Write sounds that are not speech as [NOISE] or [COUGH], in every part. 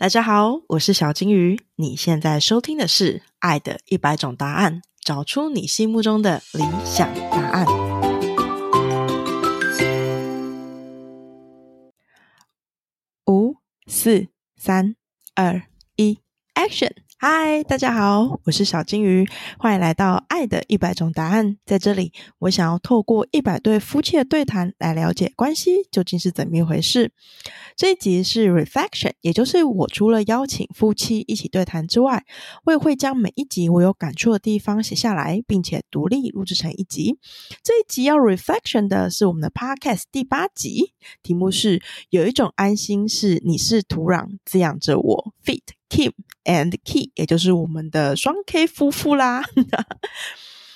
大家好，我是小金鱼。你现在收听的是《爱的一百种答案》，找出你心目中的理想答案。五、四、三、二、一，Action！嗨，大家好，我是小金鱼，欢迎来到《爱的一百种答案》。在这里，我想要透过一百对夫妻的对谈，来了解关系究竟是怎么一回事。这一集是 Reflection，也就是我除了邀请夫妻一起对谈之外，我也会将每一集我有感触的地方写下来，并且独立录制成一集。这一集要 Reflection 的是我们的 Podcast 第八集，题目是有一种安心是你是土壤滋养着我。Fit Kim and Key，也就是我们的双 K 夫妇啦。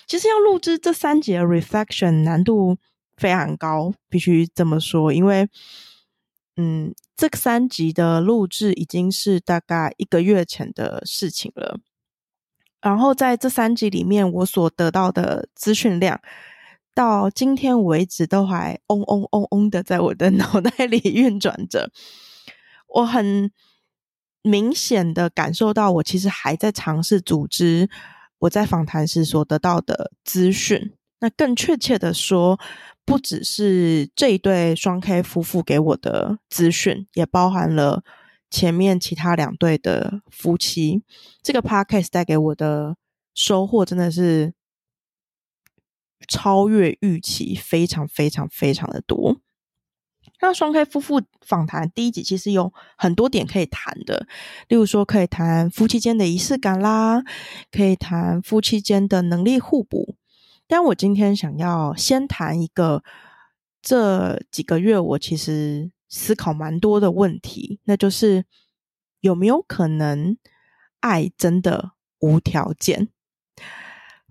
其实要录制这三节 Reflection 难度非常高，必须这么说，因为嗯，这三集的录制已经是大概一个月前的事情了。然后在这三集里面，我所得到的资讯量，到今天为止都还嗡嗡嗡嗡的在我的 [LAUGHS] 脑袋里运转着。我很。明显的感受到，我其实还在尝试组织我在访谈时所得到的资讯。那更确切的说，不只是这一对双 K 夫妇给我的资讯，也包含了前面其他两对的夫妻。这个 Podcast 带给我的收获真的是超越预期，非常非常非常的多。那双 K 夫妇访谈第一集其实有很多点可以谈的，例如说可以谈夫妻间的仪式感啦，可以谈夫妻间的能力互补。但我今天想要先谈一个这几个月我其实思考蛮多的问题，那就是有没有可能爱真的无条件？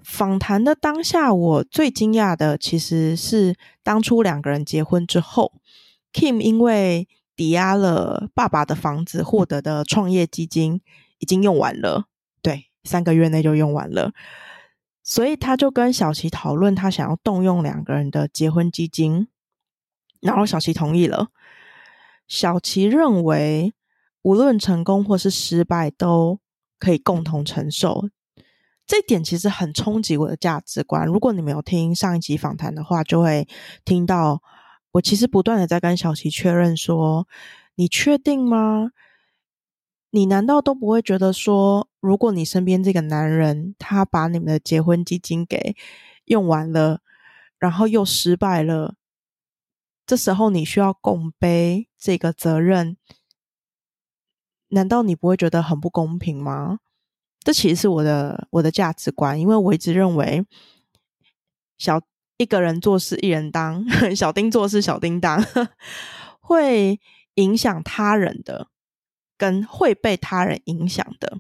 访谈的当下，我最惊讶的其实是当初两个人结婚之后。Kim 因为抵押了爸爸的房子获得的创业基金已经用完了，对，三个月内就用完了，所以他就跟小琪讨论，他想要动用两个人的结婚基金，然后小琪同意了。小琪认为，无论成功或是失败，都可以共同承受。这点其实很冲击我的价值观。如果你没有听上一集访谈的话，就会听到。我其实不断的在跟小琪确认说：“你确定吗？你难道都不会觉得说，如果你身边这个男人他把你们的结婚基金给用完了，然后又失败了，这时候你需要共背这个责任？难道你不会觉得很不公平吗？这其实是我的我的价值观，因为我一直认为小。”一个人做事一人当，[LAUGHS] 小丁做事小丁当，会影响他人的，跟会被他人影响的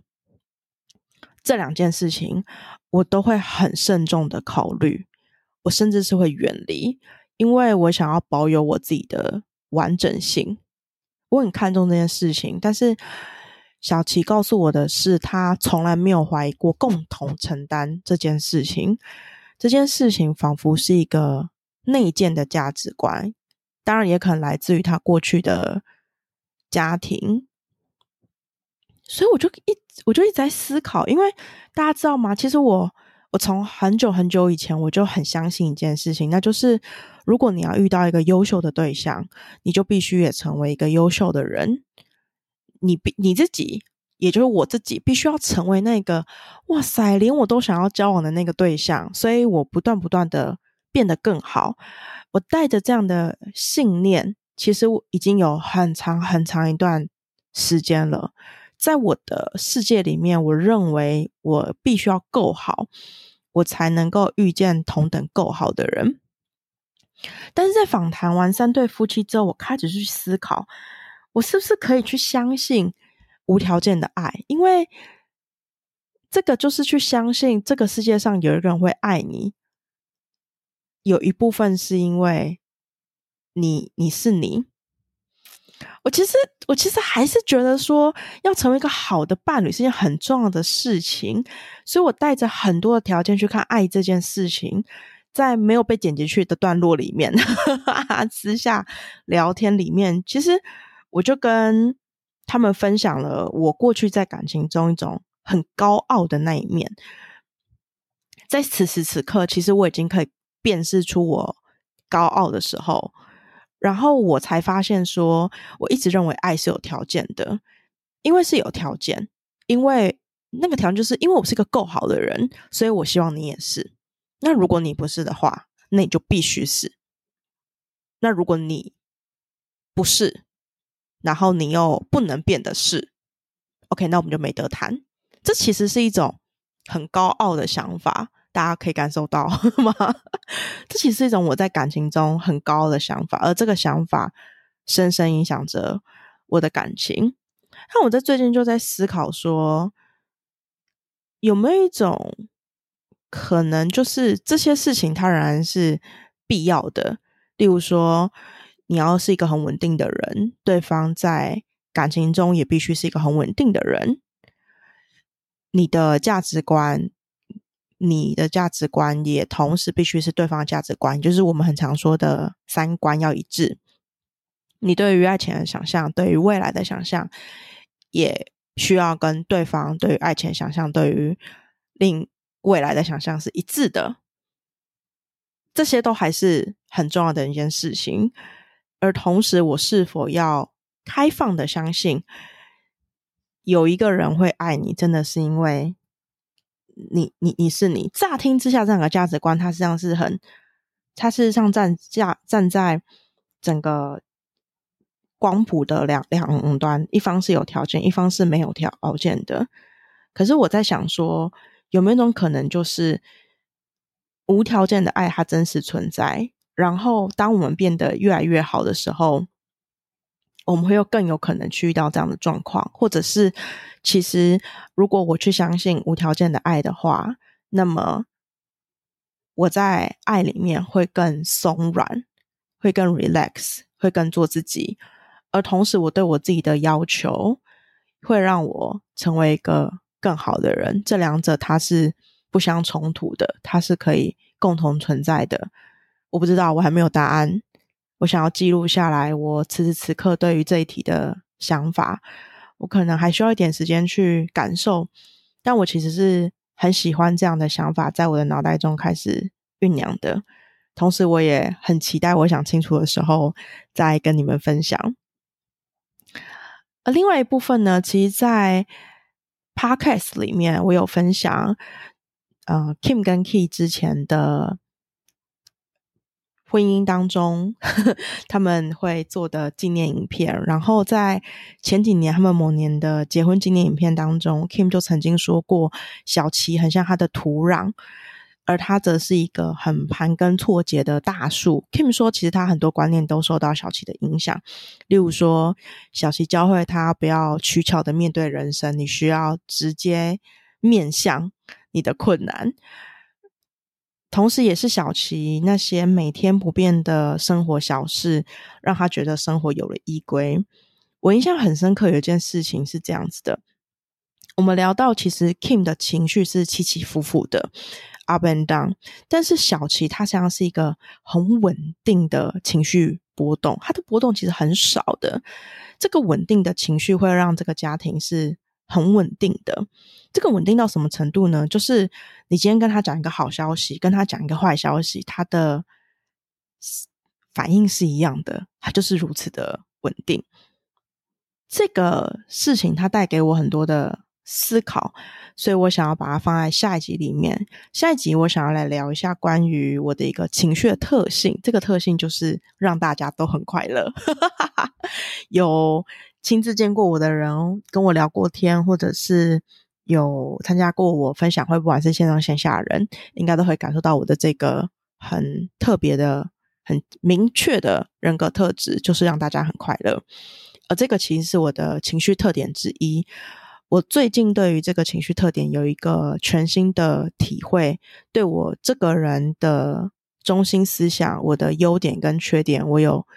这两件事情，我都会很慎重的考虑，我甚至是会远离，因为我想要保有我自己的完整性，我很看重这件事情。但是小琪告诉我的是，他从来没有怀疑过共同承担这件事情。这件事情仿佛是一个内建的价值观，当然也可能来自于他过去的家庭，所以我就一我就一直在思考，因为大家知道吗？其实我我从很久很久以前我就很相信一件事情，那就是如果你要遇到一个优秀的对象，你就必须也成为一个优秀的人，你比你自己。也就是我自己必须要成为那个哇塞，连我都想要交往的那个对象，所以我不断不断的变得更好。我带着这样的信念，其实已经有很长很长一段时间了。在我的世界里面，我认为我必须要够好，我才能够遇见同等够好的人。但是在访谈完三对夫妻之后，我开始去思考，我是不是可以去相信。无条件的爱，因为这个就是去相信这个世界上有一个人会爱你。有一部分是因为你，你是你。我其实，我其实还是觉得说，要成为一个好的伴侣是件很重要的事情。所以我带着很多的条件去看爱这件事情，在没有被剪辑去的段落里面，[LAUGHS] 私下聊天里面，其实我就跟。他们分享了我过去在感情中一种很高傲的那一面。在此时此刻，其实我已经可以辨识出我高傲的时候，然后我才发现说，我一直认为爱是有条件的，因为是有条件，因为那个条件就是因为我是一个够好的人，所以我希望你也是。那如果你不是的话，那你就必须是。那如果你不是，然后你又不能变的是，OK，那我们就没得谈。这其实是一种很高傲的想法。大家可以感受到 [LAUGHS] 吗？这其实是一种我在感情中很高的想法，而这个想法深深影响着我的感情。那我在最近就在思考说，有没有一种可能，就是这些事情它仍然是必要的？例如说，你要是一个很稳定的人，对方在感情中也必须是一个很稳定的人，你的价值观。你的价值观也同时必须是对方的价值观，就是我们很常说的三观要一致。你对于爱情的想象，对于未来的想象，也需要跟对方对于爱情想象、对于另未来的想象是一致的。这些都还是很重要的一件事情。而同时，我是否要开放的相信，有一个人会爱你，真的是因为。你你你是你，乍听之下这两个价值观，它实际上是很，它事实上站价站在整个光谱的两两端，一方是有条件，一方是没有条件的。可是我在想说，有没有一种可能，就是无条件的爱它真实存在，然后当我们变得越来越好的时候。我们会有更有可能去遇到这样的状况，或者是其实如果我去相信无条件的爱的话，那么我在爱里面会更松软，会更 relax，会更做自己，而同时我对我自己的要求会让我成为一个更好的人。这两者它是不相冲突的，它是可以共同存在的。我不知道，我还没有答案。我想要记录下来我此时此刻对于这一题的想法，我可能还需要一点时间去感受，但我其实是很喜欢这样的想法在我的脑袋中开始酝酿的，同时我也很期待我想清楚的时候再跟你们分享。而另外一部分呢，其实，在 Podcast 里面我有分享，呃，Kim 跟 Key 之前的。婚姻当中，[LAUGHS] 他们会做的纪念影片。然后在前几年，他们某年的结婚纪念影片当中，Kim 就曾经说过，小琪很像他的土壤，而他则是一个很盘根错节的大树。Kim 说，其实他很多观念都受到小琪的影响，例如说，小琪教会他不要取巧的面对人生，你需要直接面向你的困难。同时，也是小琪那些每天不变的生活小事，让他觉得生活有了依归。我印象很深刻，有一件事情是这样子的：我们聊到，其实 Kim 的情绪是起起伏伏的，up and down，但是小琪他实际上是一个很稳定的情绪波动，他的波动其实很少的。这个稳定的情绪会让这个家庭是。很稳定的，这个稳定到什么程度呢？就是你今天跟他讲一个好消息，跟他讲一个坏消息，他的反应是一样的，他就是如此的稳定。这个事情它带给我很多的思考，所以我想要把它放在下一集里面。下一集我想要来聊一下关于我的一个情绪的特性，这个特性就是让大家都很快乐，[LAUGHS] 有。亲自见过我的人，跟我聊过天，或者是有参加过我分享会，不管是线上线下人，应该都会感受到我的这个很特别的、很明确的人格特质，就是让大家很快乐。而这个其实是我的情绪特点之一。我最近对于这个情绪特点有一个全新的体会，对我这个人的中心思想、我的优点跟缺点，我有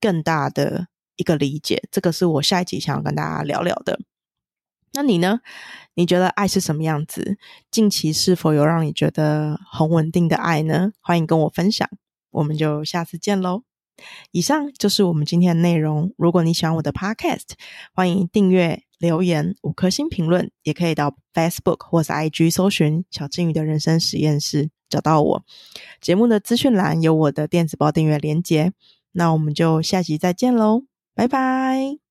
更大的。一个理解，这个是我下一集想要跟大家聊聊的。那你呢？你觉得爱是什么样子？近期是否有让你觉得很稳定的爱呢？欢迎跟我分享，我们就下次见喽。以上就是我们今天的内容。如果你喜欢我的 Podcast，欢迎订阅、留言、五颗星评论，也可以到 Facebook 或是 IG 搜寻“小金鱼的人生实验室”找到我。节目的资讯栏有我的电子报订阅连接。那我们就下集再见喽，拜拜。